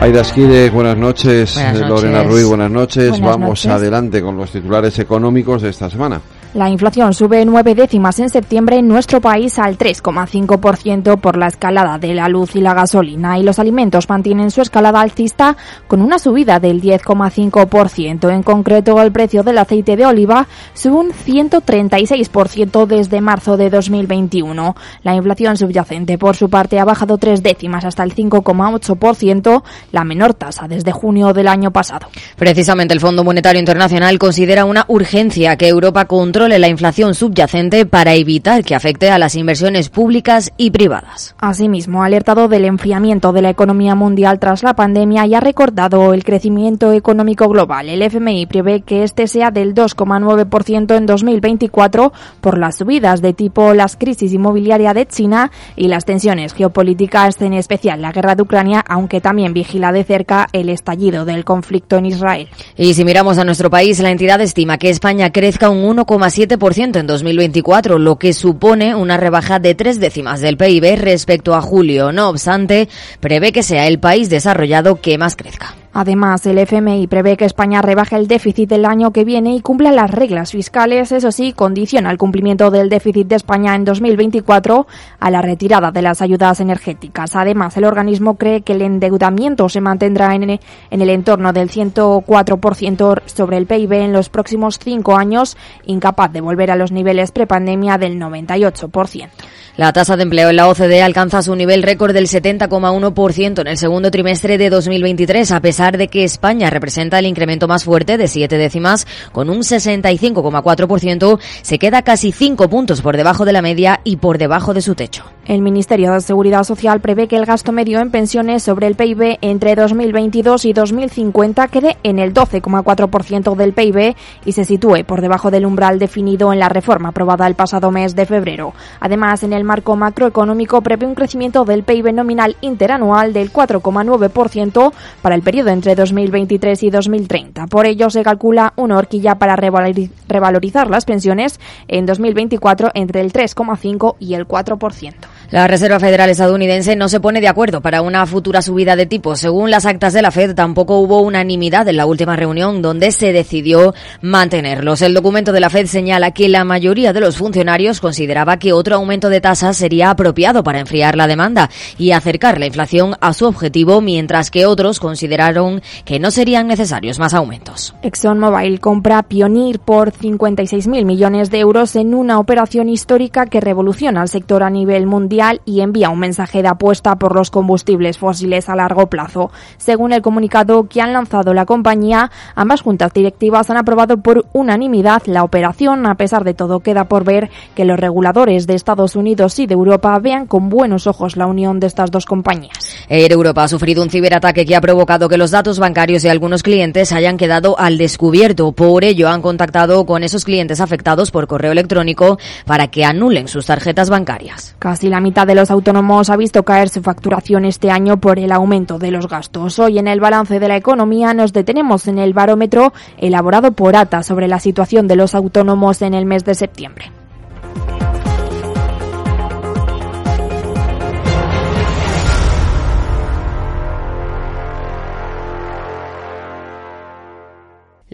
Aida Esquirej, buenas noches. Lorena Ruiz, buenas noches. Vamos adelante con los titulares económicos de esta semana. La inflación sube nueve décimas en septiembre en nuestro país al 3,5% por la escalada de la luz y la gasolina y los alimentos mantienen su escalada alcista con una subida del 10,5%. En concreto, el precio del aceite de oliva sube un 136% desde marzo de 2021. La inflación subyacente, por su parte, ha bajado tres décimas hasta el 5,8%, la menor tasa desde junio del año pasado. Precisamente el Fondo Monetario Internacional considera una urgencia que Europa controle la inflación subyacente para evitar que afecte a las inversiones públicas y privadas. Asimismo, ha alertado del enfriamiento de la economía mundial tras la pandemia y ha recordado el crecimiento económico global. El FMI prevé que este sea del 2,9% en 2024 por las subidas de tipo las crisis inmobiliaria de China y las tensiones geopolíticas, en especial la guerra de Ucrania, aunque también vigila de cerca el estallido del conflicto en Israel. Y si miramos a nuestro país, la entidad estima que España crezca un 1,7 7% en 2024, lo que supone una rebaja de tres décimas del PIB respecto a julio. No obstante, prevé que sea el país desarrollado que más crezca. Además, el FMI prevé que España rebaje el déficit del año que viene y cumpla las reglas fiscales. Eso sí, condiciona el cumplimiento del déficit de España en 2024 a la retirada de las ayudas energéticas. Además, el organismo cree que el endeudamiento se mantendrá en, en el entorno del 104% sobre el PIB en los próximos cinco años, incapaz de volver a los niveles prepandemia del 98%. La tasa de empleo en la OCDE alcanza su nivel récord del 70,1% en el segundo trimestre de 2023, a pesar de que España representa el incremento más fuerte de siete décimas, con un 65,4%, se queda casi cinco puntos por debajo de la media y por debajo de su techo. El Ministerio de Seguridad Social prevé que el gasto medio en pensiones sobre el PIB entre 2022 y 2050 quede en el 12,4% del PIB y se sitúe por debajo del umbral definido en la reforma aprobada el pasado mes de febrero. Además, en el marco macroeconómico prevé un crecimiento del PIB nominal interanual del 4,9% para el periodo entre 2023 y 2030. Por ello, se calcula una horquilla para revalorizar las pensiones en 2024 entre el 3,5 y el 4%. La Reserva Federal estadounidense no se pone de acuerdo para una futura subida de tipos. Según las actas de la Fed, tampoco hubo unanimidad en la última reunión donde se decidió mantenerlos. El documento de la Fed señala que la mayoría de los funcionarios consideraba que otro aumento de tasas sería apropiado para enfriar la demanda y acercar la inflación a su objetivo, mientras que otros consideraron que no serían necesarios más aumentos. ExxonMobil compra Pioneer por 56.000 millones de euros en una operación histórica que revoluciona el sector a nivel mundial y envía un mensaje de apuesta por los combustibles fósiles a largo plazo. Según el comunicado que han lanzado la compañía, ambas juntas directivas han aprobado por unanimidad la operación. A pesar de todo, queda por ver que los reguladores de Estados Unidos y de Europa vean con buenos ojos la unión de estas dos compañías. Air Europa ha sufrido un ciberataque que ha provocado que los datos bancarios de algunos clientes hayan quedado al descubierto. Por ello, han contactado con esos clientes afectados por correo electrónico para que anulen sus tarjetas bancarias. Casi la mitad de los autónomos ha visto caer su facturación este año por el aumento de los gastos. Hoy en el balance de la economía nos detenemos en el barómetro elaborado por ATA sobre la situación de los autónomos en el mes de septiembre.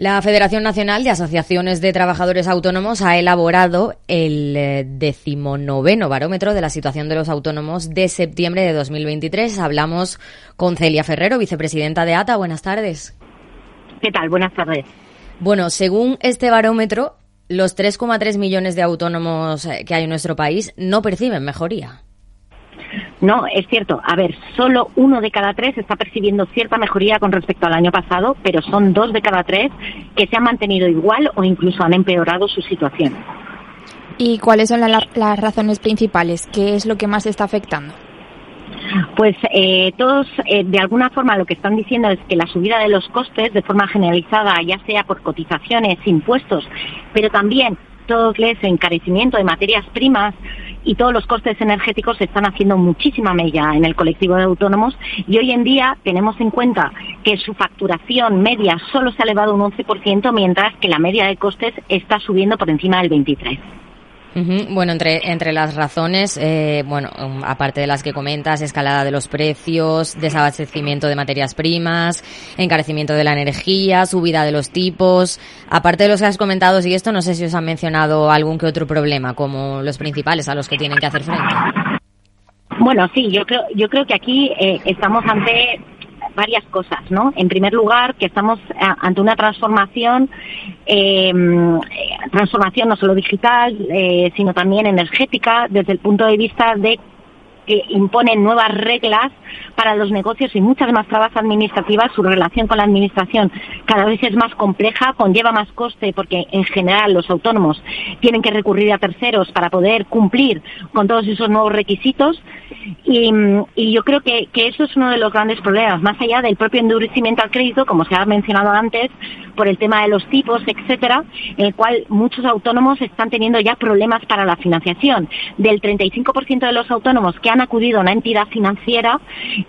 La Federación Nacional de Asociaciones de Trabajadores Autónomos ha elaborado el eh, decimonoveno barómetro de la situación de los autónomos de septiembre de 2023. Hablamos con Celia Ferrero, vicepresidenta de ATA. Buenas tardes. ¿Qué tal? Buenas tardes. Bueno, según este barómetro, los 3,3 millones de autónomos eh, que hay en nuestro país no perciben mejoría. No, es cierto. A ver, solo uno de cada tres está percibiendo cierta mejoría con respecto al año pasado, pero son dos de cada tres que se han mantenido igual o incluso han empeorado su situación. ¿Y cuáles son las razones principales? ¿Qué es lo que más está afectando? Pues eh, todos, eh, de alguna forma, lo que están diciendo es que la subida de los costes, de forma generalizada, ya sea por cotizaciones, impuestos, pero también todo ese encarecimiento de materias primas y todos los costes energéticos están haciendo muchísima mella en el colectivo de autónomos y hoy en día tenemos en cuenta que su facturación media solo se ha elevado un 11% mientras que la media de costes está subiendo por encima del 23%. Bueno, entre, entre las razones, eh, bueno, um, aparte de las que comentas, escalada de los precios, desabastecimiento de materias primas, encarecimiento de la energía, subida de los tipos, aparte de los que has comentado y esto, no sé si os han mencionado algún que otro problema como los principales a los que tienen que hacer frente. Bueno, sí, yo creo, yo creo que aquí eh, estamos ante varias cosas, ¿no? En primer lugar, que estamos eh, ante una transformación, eh, transformación no solo digital, eh, sino también energética, desde el punto de vista de que imponen nuevas reglas para los negocios y muchas más trabas administrativas. Su relación con la administración cada vez es más compleja, conlleva más coste porque en general los autónomos tienen que recurrir a terceros para poder cumplir con todos esos nuevos requisitos y, yo creo que, que, eso es uno de los grandes problemas, más allá del propio endurecimiento al crédito, como se ha mencionado antes, por el tema de los tipos, etcétera, en el cual muchos autónomos están teniendo ya problemas para la financiación. Del 35% de los autónomos que han acudido a una entidad financiera,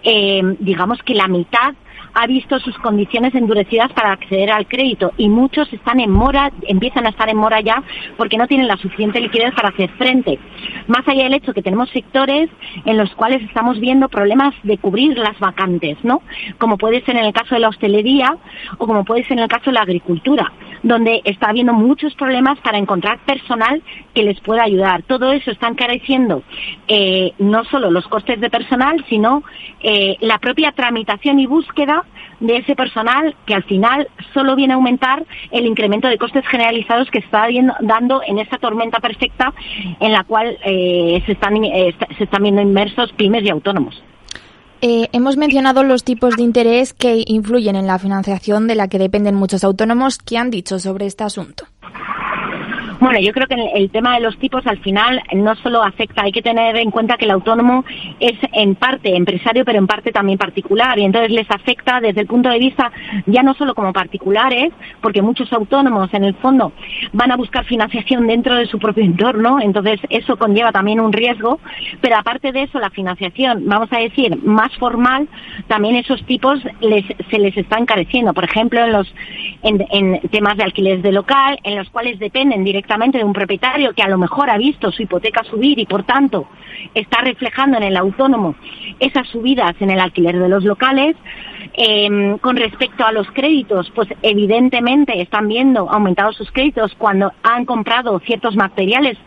eh, digamos que la mitad ha visto sus condiciones endurecidas para acceder al crédito y muchos están en mora, empiezan a estar en mora ya porque no tienen la suficiente liquidez para hacer frente. Más allá del hecho que tenemos sectores en los cuales estamos viendo problemas de cubrir las vacantes, ¿no? Como puede ser en el caso de la hostelería o como puede ser en el caso de la agricultura, donde está habiendo muchos problemas para encontrar personal que les pueda ayudar. Todo eso está encareciendo eh, no solo los costes de personal, sino eh, la propia tramitación y búsqueda de ese personal que al final solo viene a aumentar el incremento de costes generalizados que está dando en esta tormenta perfecta en la cual eh, se, están, eh, se están viendo inmersos pymes y autónomos. Eh, hemos mencionado los tipos de interés que influyen en la financiación de la que dependen muchos autónomos. ¿Qué han dicho sobre este asunto? Bueno, yo creo que el tema de los tipos al final no solo afecta, hay que tener en cuenta que el autónomo es en parte empresario, pero en parte también particular, y entonces les afecta desde el punto de vista ya no solo como particulares, porque muchos autónomos en el fondo van a buscar financiación dentro de su propio entorno, entonces eso conlleva también un riesgo, pero aparte de eso, la financiación, vamos a decir, más formal, también esos tipos les, se les está encareciendo, por ejemplo, en los en, temas de alquileres de local, en los cuales dependen directamente de un propietario que a lo mejor ha visto su hipoteca subir y por tanto está reflejando en el autónomo esas subidas en el alquiler de los locales. Em, con respecto a los créditos, pues evidentemente están viendo aumentados sus créditos cuando han comprado ciertos materiales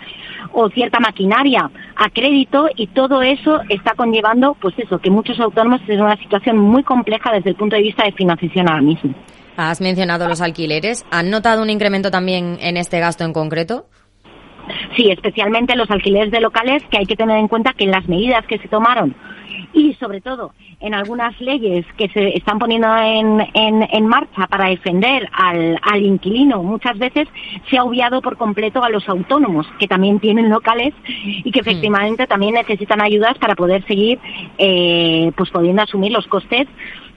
o cierta maquinaria a crédito y todo eso está conllevando, pues eso, que muchos autónomos en una situación muy compleja desde el punto de vista de financiación ahora mismo. Has mencionado los alquileres. ¿Han notado un incremento también en este gasto en concreto? Sí, especialmente los alquileres de locales, que hay que tener en cuenta que en las medidas que se tomaron y sobre todo en algunas leyes que se están poniendo en, en, marcha para defender al, al, inquilino, muchas veces se ha obviado por completo a los autónomos, que también tienen locales y que efectivamente también necesitan ayudas para poder seguir eh, pues pudiendo asumir los costes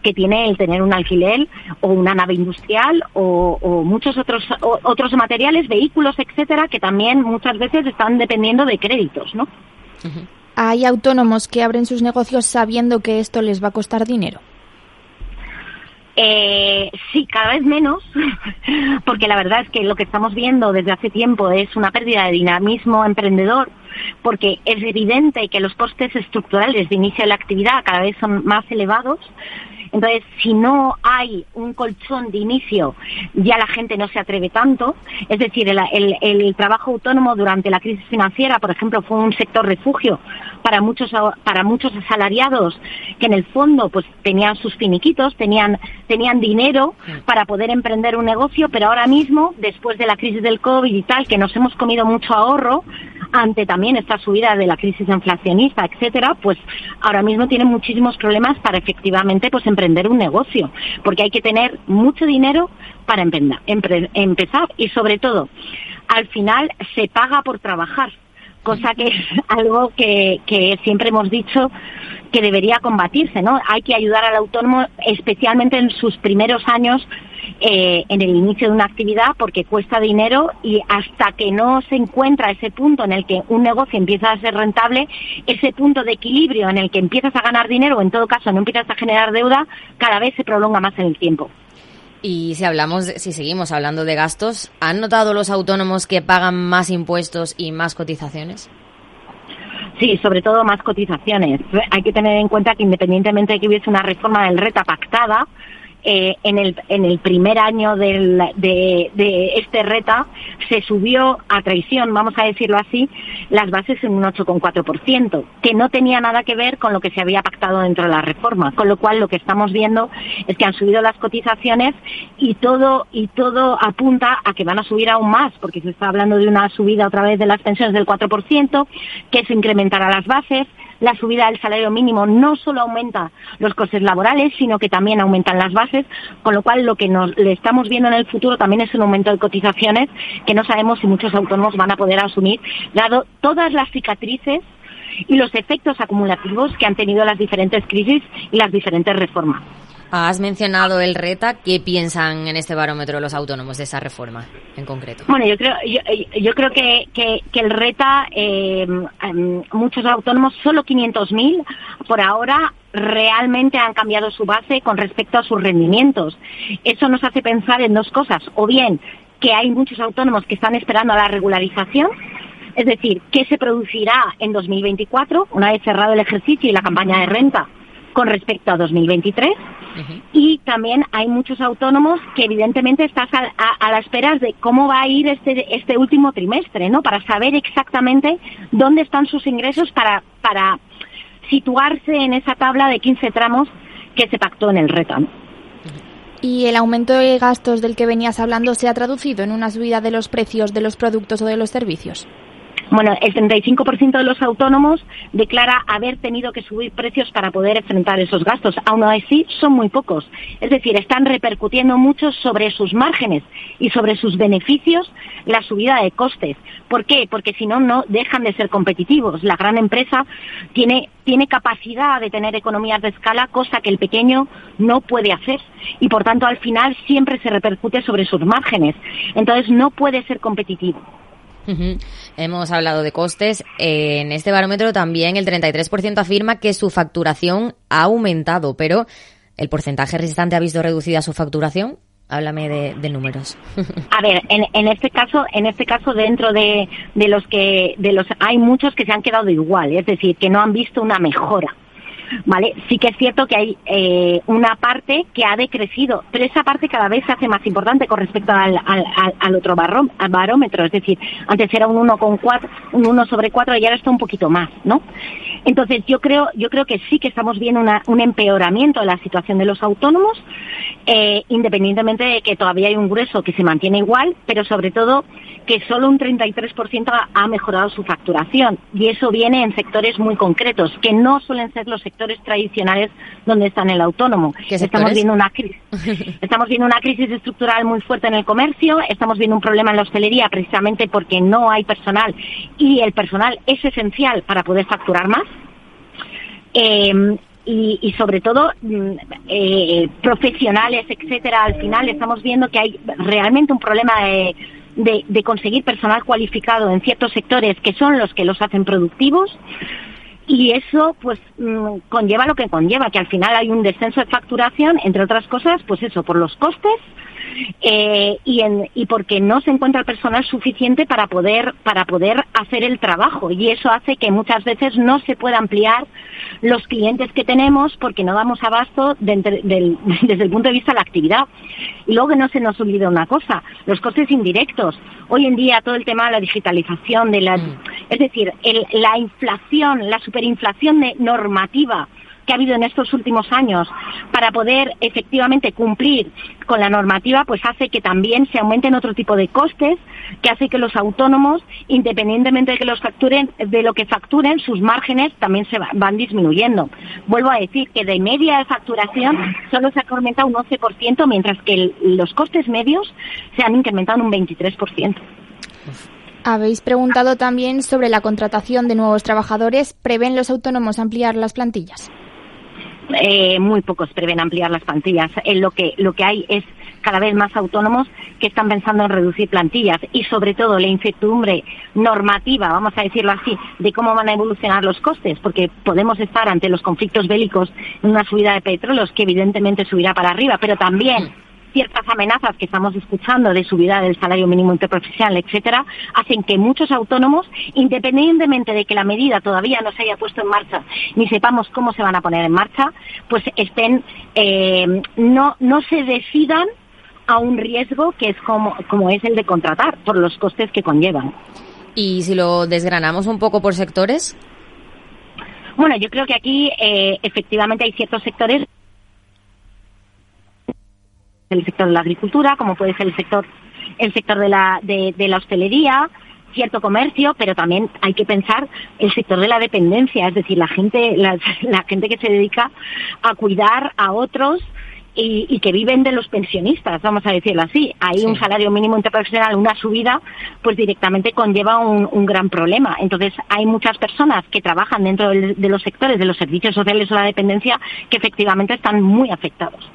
que tiene el tener un alquiler o una nave industrial o, muchos otros otros materiales, vehículos, etcétera, que también muchas veces están dependiendo de créditos, ¿no? Hay autónomos que abren sus negocios sabiendo que esto les va a costar dinero. Eh, sí, cada vez menos, porque la verdad es que lo que estamos viendo desde hace tiempo es una pérdida de dinamismo emprendedor, porque es evidente que los costes estructurales de inicio de la actividad cada vez son más elevados entonces, si no hay un colchón de inicio, ya la gente no se atreve tanto. Es decir, el, trabajo autónomo durante la crisis financiera, por ejemplo, fue un sector refugio para muchos, para muchos asalariados que en el fondo pues tenían sus finiquitos, tenían, tenían dinero para poder emprender un negocio, pero ahora mismo, después de la crisis del COVID y tal, que nos hemos comido mucho ahorro, ante también esta subida de la crisis inflacionista, etcétera, pues ahora mismo tienen muchísimos problemas para efectivamente pues emprender un negocio, porque hay que tener mucho dinero para empezar y sobre todo al final se paga por trabajar, cosa que es algo que, que siempre hemos dicho que debería combatirse, ¿no? Hay que ayudar al autónomo, especialmente en sus primeros años eh, en el inicio de una actividad porque cuesta dinero y hasta que no se encuentra ese punto en el que un negocio empieza a ser rentable, ese punto de equilibrio en el que empiezas a ganar dinero o en todo caso no empiezas a generar deuda, cada vez se prolonga más en el tiempo. Y si hablamos, si seguimos hablando de gastos, ¿han notado los autónomos que pagan más impuestos y más cotizaciones? Sí, sobre todo más cotizaciones. Hay que tener en cuenta que independientemente de que hubiese una reforma del RETA pactada, eh, en, el, en el primer año del, de, este reta se subió a traición, vamos a decirlo así, las bases en un 8,4%, que no tenía nada que ver con lo que se había pactado dentro de la reforma, con lo cual lo que estamos viendo es que han subido las cotizaciones y todo, y todo apunta a que van a subir aún más, porque se está hablando de una subida otra vez de las pensiones del 4%, que se incrementará las bases, la subida del salario mínimo no solo aumenta los costes laborales, sino que también aumentan las bases, con lo cual lo que nos, le estamos viendo en el futuro también es un aumento de cotizaciones que no sabemos si muchos autónomos van a poder asumir, dado todas las cicatrices y los efectos acumulativos que han tenido las diferentes crisis y las diferentes reformas. Has mencionado el RETA. ¿Qué piensan en este barómetro los autónomos de esa reforma en concreto? Bueno, yo creo, yo, creo que, que, el RETA, eh, em, muchos autónomos, solo 500.000 por ahora realmente han cambiado su base con respecto a sus rendimientos. Eso nos hace pensar en dos cosas. O bien que hay muchos autónomos que están esperando a la regularización, es decir, qué se producirá en 2024, una vez cerrado el ejercicio y la campaña de renta con respecto a 2023. Y también hay muchos autónomos que evidentemente estás a, la espera de cómo va a ir este, este último trimestre, ¿no? Para saber exactamente dónde están sus ingresos para, para situarse en esa tabla de 15 tramos que se pactó en el reto. ¿Y el aumento de gastos del que venías hablando se ha traducido en una subida de los precios de los productos o de los servicios? Bueno, el 35% de los autónomos declara haber tenido que subir precios para poder enfrentar esos gastos. Aún así, son muy pocos. Es decir, están repercutiendo mucho sobre sus márgenes y sobre sus beneficios la subida de costes. ¿Por qué? Porque si no, no dejan de ser competitivos. La gran empresa tiene, tiene capacidad de tener economías de escala, cosa que el pequeño no puede hacer. Y por tanto, al final siempre se repercute sobre sus márgenes. Entonces, no puede ser competitivo. Hemos hablado de costes. En este barómetro también el 33% afirma que su facturación ha aumentado, pero ¿el porcentaje restante ha visto reducida su facturación? Háblame de, números. A ver, en, este caso, en este caso dentro de, de los que de los hay muchos que se han quedado igual, es decir, que no han visto una mejora. ¿Vale? Sí que es cierto que hay eh, una parte que ha decrecido, pero esa parte cada vez se hace más importante con respecto al, al, otro barómetro, es decir, antes era un 1 con un 1 sobre 4 y ahora está un poquito más, ¿no? Entonces yo creo, yo creo que sí que estamos viendo un empeoramiento de la situación de los autónomos, eh, independientemente de que todavía hay un grueso que se mantiene igual, pero sobre todo que solo un 33% ha mejorado su facturación y eso viene en sectores muy concretos, que no suelen ser los sectores tradicionales donde está el autónomo. Estamos viendo una crisis. estamos viendo una crisis estructural muy fuerte en el comercio, estamos viendo un problema en la hostelería precisamente porque no hay personal y el personal es esencial para poder facturar más. Eh, y, sobre todo mm, eh, profesionales, etcétera. Al final estamos viendo que hay realmente un problema de, de, conseguir personal cualificado en ciertos sectores que son los que los hacen productivos y eso pues mm, conlleva lo que conlleva, que al final hay un descenso de facturación, entre otras cosas, pues eso, por los costes eh, y, en, y porque no se encuentra el personal suficiente para poder, para poder hacer el trabajo. Y eso hace que muchas veces no se pueda ampliar los clientes que tenemos porque no damos abasto desde el punto de vista de la actividad. Y luego que no se nos olvide una cosa, los costes indirectos. Hoy en día todo el tema de la digitalización, de la, mm. es decir, la inflación, la superinflación de normativa que ha habido en estos últimos años para poder efectivamente cumplir con la normativa, pues hace que también se aumenten otro tipo de costes, que hace que los autónomos, independientemente de que los facturen, de lo que facturen, sus márgenes también se van disminuyendo. Vuelvo a decir que de media de facturación solo se ha incrementado un 11%, mientras que los costes medios se han incrementado un 23%. Habéis preguntado también sobre la contratación de nuevos trabajadores. ¿Prevén los autónomos ampliar las plantillas? Eh, muy pocos prevén ampliar las plantillas. Eh, lo que lo que hay es cada vez más autónomos que están pensando en reducir plantillas y sobre todo la incertidumbre normativa, vamos a decirlo así, de cómo van a evolucionar los costes, porque podemos estar ante los conflictos bélicos en una subida de petróleos que evidentemente subirá para arriba, pero también ciertas amenazas que estamos escuchando de subida del salario mínimo interprofesional, etcétera, hacen que muchos autónomos, independientemente de que la medida todavía no se haya puesto en marcha ni sepamos cómo se van a poner en marcha, pues estén eh, no no se decidan a un riesgo que es como, como es el de contratar por los costes que conllevan. Y si lo desgranamos un poco por sectores. Bueno, yo creo que aquí eh, efectivamente hay ciertos sectores el sector de la agricultura, como puede ser el sector el sector de la de, la hostelería, cierto comercio, pero también hay que pensar el sector de la dependencia, es decir, la gente la, la gente que se dedica a cuidar a otros y, que viven de los pensionistas, vamos a decirlo así. Hay un salario mínimo interprofesional, una subida, pues directamente conlleva un, gran problema. Entonces, hay muchas personas que trabajan dentro de los sectores de los servicios sociales o la dependencia que efectivamente están muy afectados.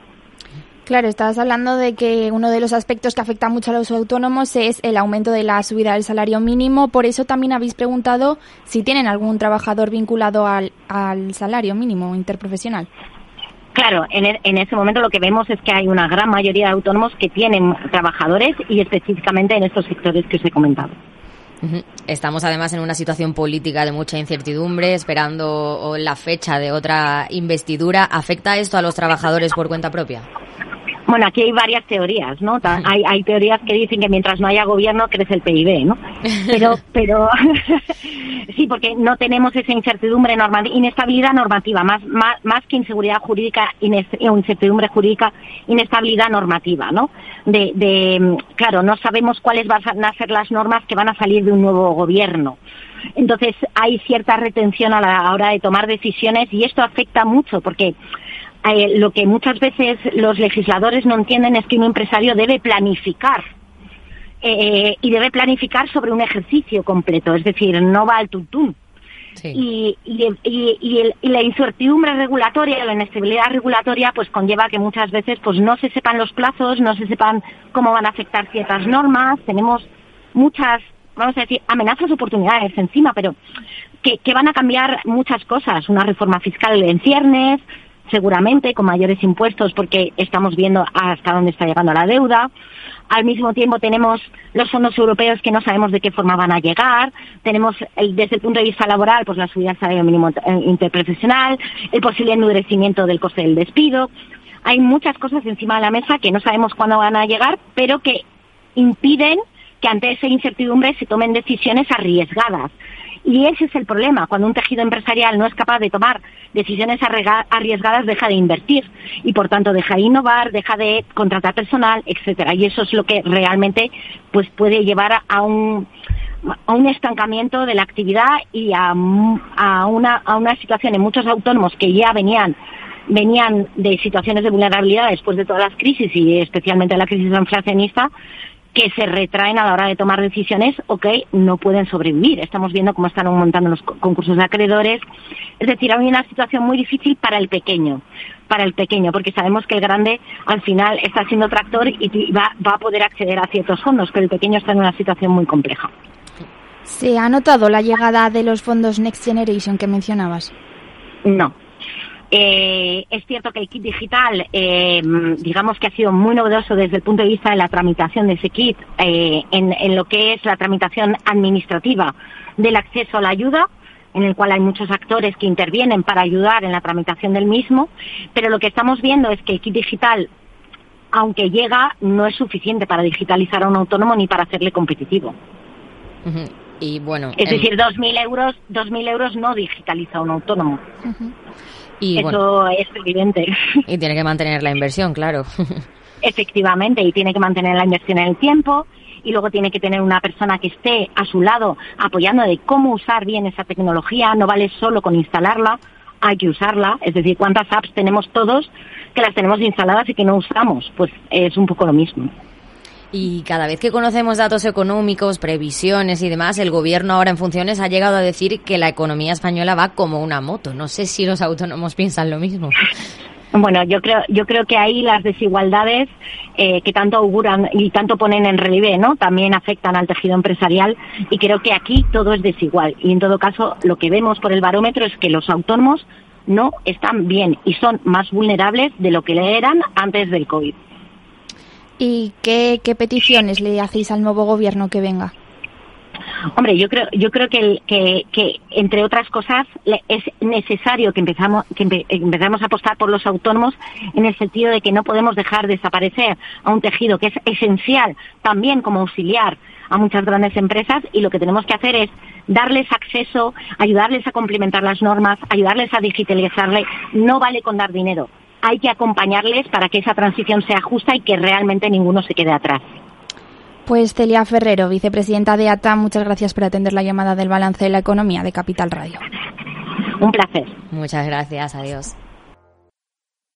Claro, estabas hablando de que uno de los aspectos que afecta mucho a los autónomos es el aumento de la subida del salario mínimo. Por eso también habéis preguntado si tienen algún trabajador vinculado al, al salario mínimo interprofesional. Claro, en, e, en, ese momento lo que vemos es que hay una gran mayoría de autónomos que tienen trabajadores y específicamente en estos sectores que os he comentado. Estamos además en una situación política de mucha incertidumbre, esperando la fecha de otra investidura. ¿Afecta esto a los trabajadores por cuenta propia? Bueno, aquí hay varias teorías, ¿no? Hay, hay teorías que dicen que mientras no haya gobierno crece el PIB, ¿no? Pero, pero sí, porque no tenemos esa incertidumbre normativa, inestabilidad normativa, más, más, más que inseguridad jurídica, incertidumbre jurídica, inestabilidad normativa, ¿no? De, de, claro, no sabemos cuáles van a ser las normas que van a salir de un nuevo gobierno. Entonces hay cierta retención a la hora de tomar decisiones y esto afecta mucho porque eh, lo que muchas veces los legisladores no entienden es que un empresario debe planificar eh, y debe planificar sobre un ejercicio completo, es decir, no va al tuntún. Y, la incertidumbre regulatoria, la inestabilidad regulatoria, pues conlleva que muchas veces pues no se sepan los plazos, no se sepan cómo van a afectar ciertas normas. Tenemos muchas, vamos a decir, amenazas, oportunidades encima, pero que, que van a cambiar muchas cosas. Una reforma fiscal en ciernes, seguramente con mayores impuestos porque estamos viendo hasta dónde está llegando la deuda. Al mismo tiempo tenemos los fondos europeos que no sabemos de qué forma van a llegar. Tenemos desde el punto de vista laboral, pues la subida del salario mínimo eh, interprofesional, el posible endurecimiento del coste del despido. Hay muchas cosas encima de la mesa que no sabemos cuándo van a llegar, pero que impiden que ante esa incertidumbre se tomen decisiones arriesgadas. Y ese es el problema. Cuando un tejido empresarial no es capaz de tomar decisiones arriesgadas, deja de invertir y, por tanto, deja de innovar, deja de contratar personal, etcétera. Y eso es lo que realmente pues, puede llevar a un, a un estancamiento de la actividad y a, una, a una situación en muchos autónomos que ya venían venían de situaciones de vulnerabilidad después de todas las crisis y especialmente la crisis inflacionista, que se retraen a la hora de tomar decisiones o que no pueden sobrevivir. Estamos viendo cómo están montando los concursos de acreedores. Es decir, hay una situación muy difícil para el pequeño, para el pequeño, porque sabemos que el grande al final está siendo tractor y va, va a poder acceder a ciertos fondos, pero el pequeño está en una situación muy compleja. ¿Se ha notado la llegada de los fondos Next Generation que mencionabas? No, eh, es cierto que el kit digital, eh, digamos que ha sido muy novedoso desde el punto de vista de la tramitación de ese kit eh, en, lo que es la tramitación administrativa del acceso a la ayuda, en el cual hay muchos actores que intervienen para ayudar en la tramitación del mismo, pero lo que estamos viendo es que el kit digital, aunque llega, no es suficiente para digitalizar a un autónomo ni para hacerle competitivo. Y bueno, es decir, 2.000 euros, 2.000 euros no digitaliza a un autónomo. Y, Eso es evidente. Y tiene que mantener la inversión, claro. Efectivamente, y tiene que mantener la inversión en el tiempo y luego tiene que tener una persona que esté a su lado apoyando de cómo usar bien esa tecnología. No vale solo con instalarla, hay que usarla. Es decir, ¿cuántas apps tenemos todos que las tenemos instaladas y que no usamos? Pues es un poco lo mismo. Y cada vez que conocemos datos económicos, previsiones y demás, el gobierno ahora en funciones ha llegado a decir que la economía española va como una moto. No sé si los autónomos piensan lo mismo. Bueno, yo creo, yo creo que ahí las desigualdades eh, que tanto auguran y tanto ponen en relieve, ¿no? También afectan al tejido empresarial y creo que aquí todo es desigual. Y en todo caso, lo que vemos por el barómetro es que los autónomos no están bien y son más vulnerables de lo que eran antes del COVID. ¿Y qué, qué peticiones le hacéis al nuevo gobierno que venga? Hombre, yo creo, yo creo que, que, entre otras cosas es necesario que empezamos, que empezamos a apostar por los autónomos en el sentido de que no podemos dejar desaparecer a un tejido que es esencial también como auxiliar a muchas grandes empresas y lo que tenemos que hacer es darles acceso, ayudarles a complementar las normas, ayudarles a digitalizarle. No vale con dar dinero. Hay que acompañarles para que esa transición sea justa y que realmente ninguno se quede atrás. Pues Celia Ferrero, vicepresidenta de ATA, muchas gracias por atender la llamada del balance de la economía de Capital Radio. Un placer. Muchas gracias, adiós.